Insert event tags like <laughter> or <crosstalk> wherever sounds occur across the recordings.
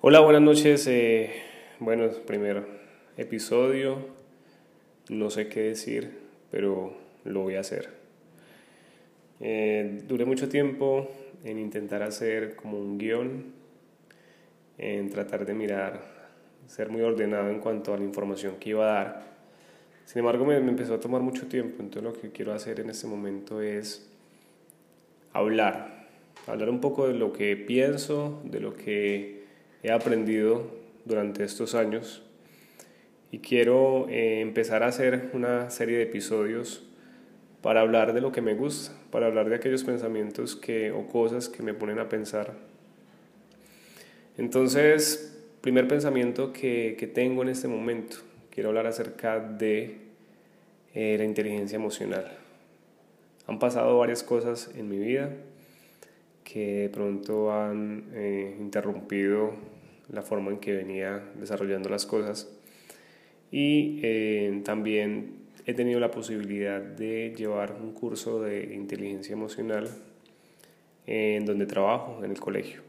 Hola, buenas noches. Eh, bueno, primer episodio. No sé qué decir, pero lo voy a hacer. Eh, duré mucho tiempo en intentar hacer como un guion, en tratar de mirar, ser muy ordenado en cuanto a la información que iba a dar. Sin embargo, me, me empezó a tomar mucho tiempo, entonces lo que quiero hacer en este momento es hablar, hablar un poco de lo que pienso, de lo que he aprendido durante estos años y quiero eh, empezar a hacer una serie de episodios para hablar de lo que me gusta, para hablar de aquellos pensamientos que, o cosas que me ponen a pensar. Entonces, primer pensamiento que, que tengo en este momento, quiero hablar acerca de eh, la inteligencia emocional. Han pasado varias cosas en mi vida que de pronto han eh, interrumpido la forma en que venía desarrollando las cosas. Y eh, también he tenido la posibilidad de llevar un curso de inteligencia emocional en donde trabajo, en el colegio.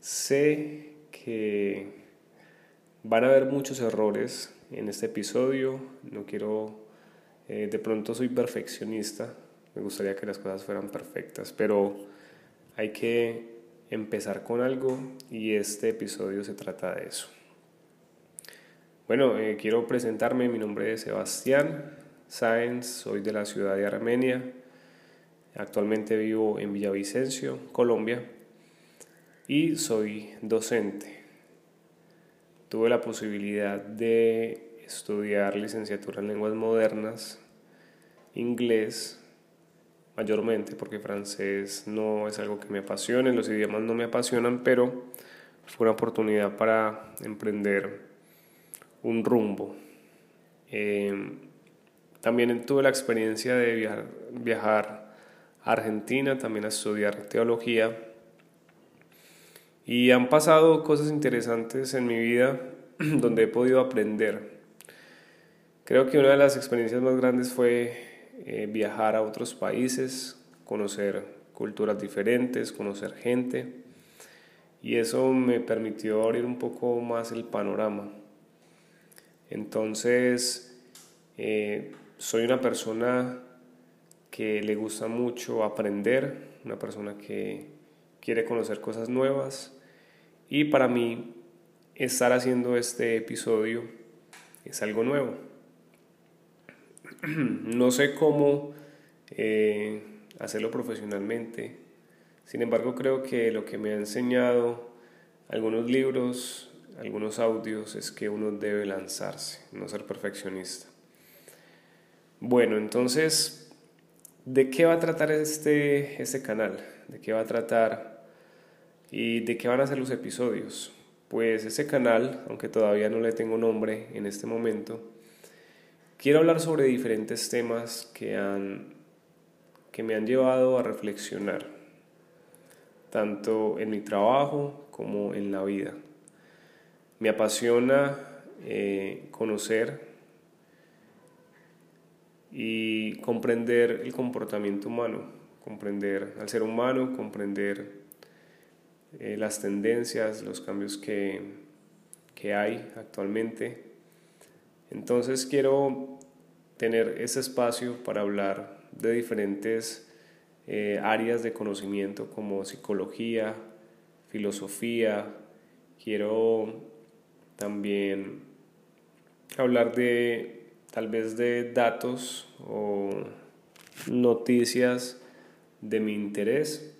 Sé que van a haber muchos errores en este episodio, no quiero, eh, de pronto soy perfeccionista, me gustaría que las cosas fueran perfectas, pero hay que empezar con algo y este episodio se trata de eso. Bueno, eh, quiero presentarme, mi nombre es Sebastián Sáenz, soy de la ciudad de Armenia, actualmente vivo en Villavicencio, Colombia, y soy docente. Tuve la posibilidad de estudiar licenciatura en lenguas modernas, inglés, mayormente porque francés no es algo que me apasione, los idiomas no me apasionan, pero fue una oportunidad para emprender un rumbo. Em, también tuve la experiencia de viajar, viajar a Argentina, también a estudiar teología. Y han pasado cosas interesantes en mi vida <clears throat> donde he podido aprender. Creo que una de las experiencias más grandes fue eh, viajar a otros países, conocer culturas diferentes, conocer gente. Y eso me permitió abrir un poco más el panorama. Entonces, eh, soy una persona que le gusta mucho aprender, una persona que quiere conocer cosas nuevas. Y para mí, estar haciendo este episodio es algo nuevo. <clears throat> no sé cómo eh, hacerlo profesionalmente. Sin embargo, creo que lo que me ha enseñado algunos libros, algunos audios, es que uno debe lanzarse, no ser perfeccionista. Bueno, entonces, ¿de qué va a tratar este, este canal? ¿De qué va a tratar? ¿Y de qué van a ser los episodios? Pues ese canal, aunque todavía no le tengo nombre en este momento, Quiero hablar sobre diferentes temas que, han, que me han llevado a reflexionar, tanto en mi trabajo como en la vida. Me apasiona eh, conocer y comprender el comportamiento humano, comprender al ser humano, comprender eh, las tendencias, los cambios que, que hay actualmente entonces quiero tener ese espacio para hablar de diferentes eh, áreas de conocimiento como psicología, filosofía. Quiero también hablar de tal vez de datos o noticias de mi interés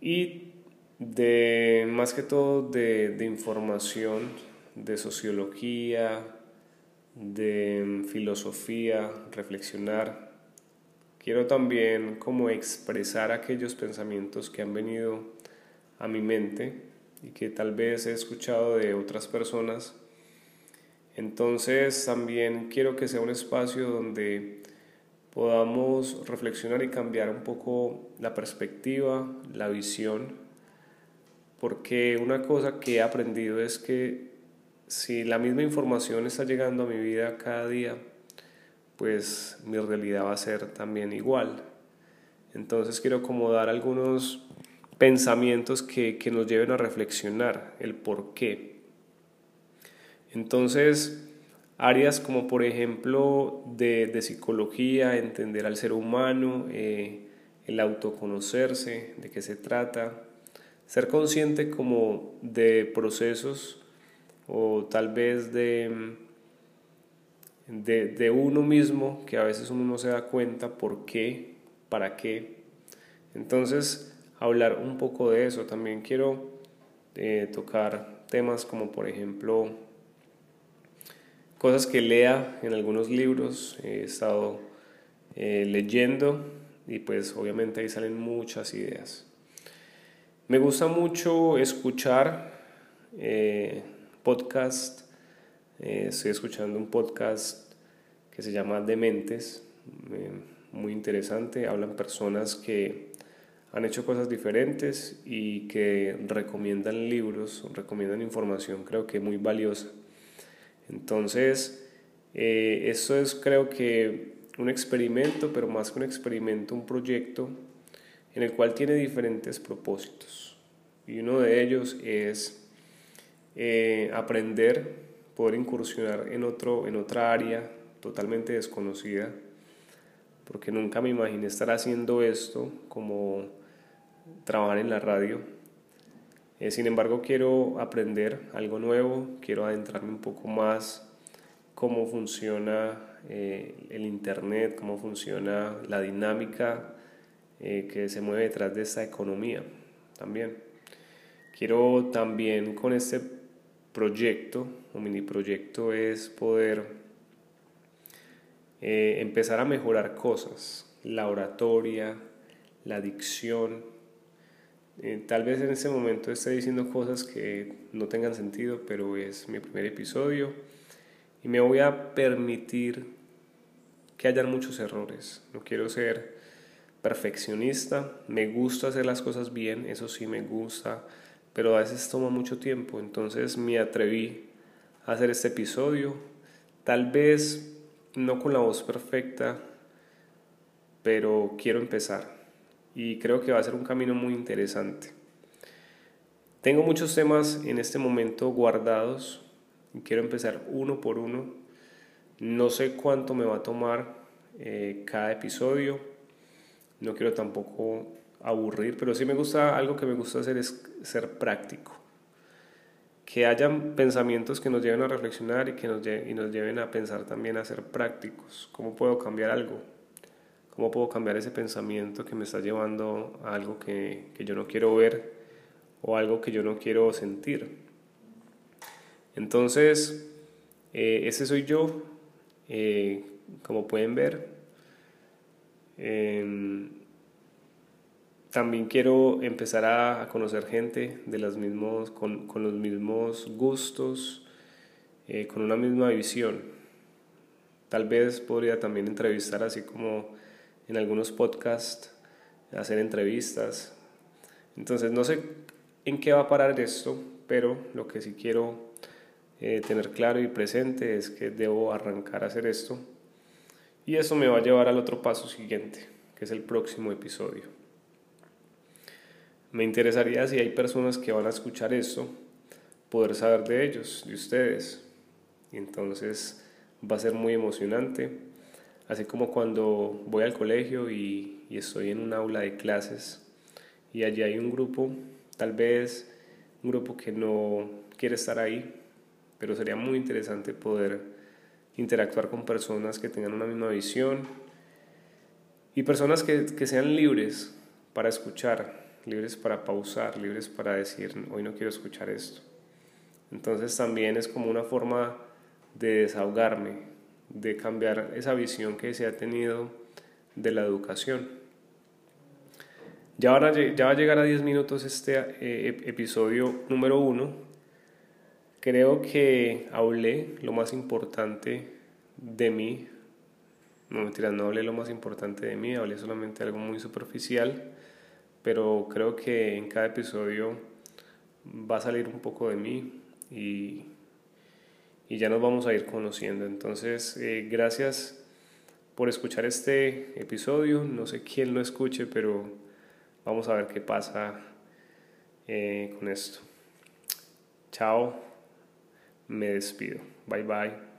y de más que todo de, de información de sociología, de filosofía, reflexionar. Quiero también como expresar aquellos pensamientos que han venido a mi mente y que tal vez he escuchado de otras personas. Entonces también quiero que sea un espacio donde podamos reflexionar y cambiar un poco la perspectiva, la visión, porque una cosa que he aprendido es que si la misma información está llegando a mi vida cada día, pues mi realidad va a ser también igual. Entonces quiero como dar algunos pensamientos que, que nos lleven a reflexionar el por qué. Entonces, áreas como por ejemplo de, de psicología, entender al ser humano, eh, el autoconocerse, de qué se trata, ser consciente como de procesos o tal vez de, de, de, uno mismo que a veces uno no se da cuenta por qué, para qué. Entonces, hablar un poco de eso. También quiero eh, tocar temas como por ejemplo cosas que lea en algunos libros. He estado eh, leyendo y pues obviamente ahí salen muchas ideas. Me gusta mucho escuchar eh, podcast. Eh, estoy escuchando un podcast que se llama Dementes, eh, muy interesante. Hablan personas que han hecho cosas diferentes y que recomiendan libros, recomiendan información, creo que muy valiosa. Entonces, eh, eso es creo que un experimento, pero más que un experimento, un proyecto en el cual tiene diferentes propósitos. Y uno de ellos es eh, aprender, poder incursionar en, otro, en otra área totalmente desconocida, porque nunca me imaginé estar haciendo esto como trabajar en la radio. Eh, sin embargo, quiero aprender algo nuevo, quiero adentrarme un poco más cómo funciona eh, el Internet, cómo funciona la dinámica eh, que se mueve detrás de esta economía también. Quiero también con este proyecto, un mini proyecto, es poder empezar a mejorar cosas, la oratoria, la dicción, eh, tal vez en este momento esté diciendo cosas que no tengan sentido, pero es mi primer episodio. Y me voy a permitir que hayan muchos errores. No quiero ser perfeccionista, me gusta hacer las cosas bien, eso sí me gusta, pero a veces toma mucho tiempo, entonces me atreví a hacer este episodio, tal vez no con la voz perfecta, pero quiero empezar y creo que va a ser un camino muy interesante. Tengo muchos temas en este momento guardados y quiero empezar uno por uno. No sé cuánto me va a tomar eh, cada episodio. No quiero tampoco aburrir, pero sí me gusta, algo que me gusta hacer es ser práctico. Que hayan pensamientos que nos lleven a reflexionar y que nos, y nos lleven a pensar también a ser prácticos. ¿Cómo puedo cambiar algo? ¿Cómo puedo cambiar ese pensamiento que me está llevando a algo que, que yo no quiero ver o algo que yo no quiero sentir? Entonces, eh, ese soy yo, eh, como pueden ver. Em, también quiero empezar a, conocer gente de los mismos, con, con los mismos gustos, eh, con una misma visión. Tal vez podría también entrevistar así como en algunos podcasts, hacer entrevistas. Entonces no sé en qué va a parar esto, pero lo que sí quiero eh, tener claro y presente es que debo arrancar a hacer esto. Y eso me va a llevar al otro paso siguiente, que es el próximo episodio. Me interesaría si hay personas que van a escuchar esto, poder saber de ellos, de ustedes. Entonces va a ser muy emocionante Así como cuando voy al colegio y, estoy en un aula de clases y allí hay un grupo, tal vez un grupo que no quiere estar ahí, pero sería muy interesante poder interactuar con personas que tengan una misma visión y personas que sean libres para escuchar, libres para pausar, libres para decir, hoy no quiero escuchar esto. Entonces también es como una forma de desahogarme, de cambiar esa visión que se ha tenido de la educación. Ya, va a llegar a 10 minutos este eh, episodio número 1. Creo que hablé lo más importante de mí. No mentira, no hablé lo más importante de mí, hablé solamente algo muy superficial, pero creo que en cada episodio va a salir un poco de mí y y ya nos vamos a ir conociendo. Entonces, eh, gracias por escuchar este episodio. No sé quién lo escuche, pero vamos a ver qué pasa eh, con esto. Chao, me despido. Bye bye.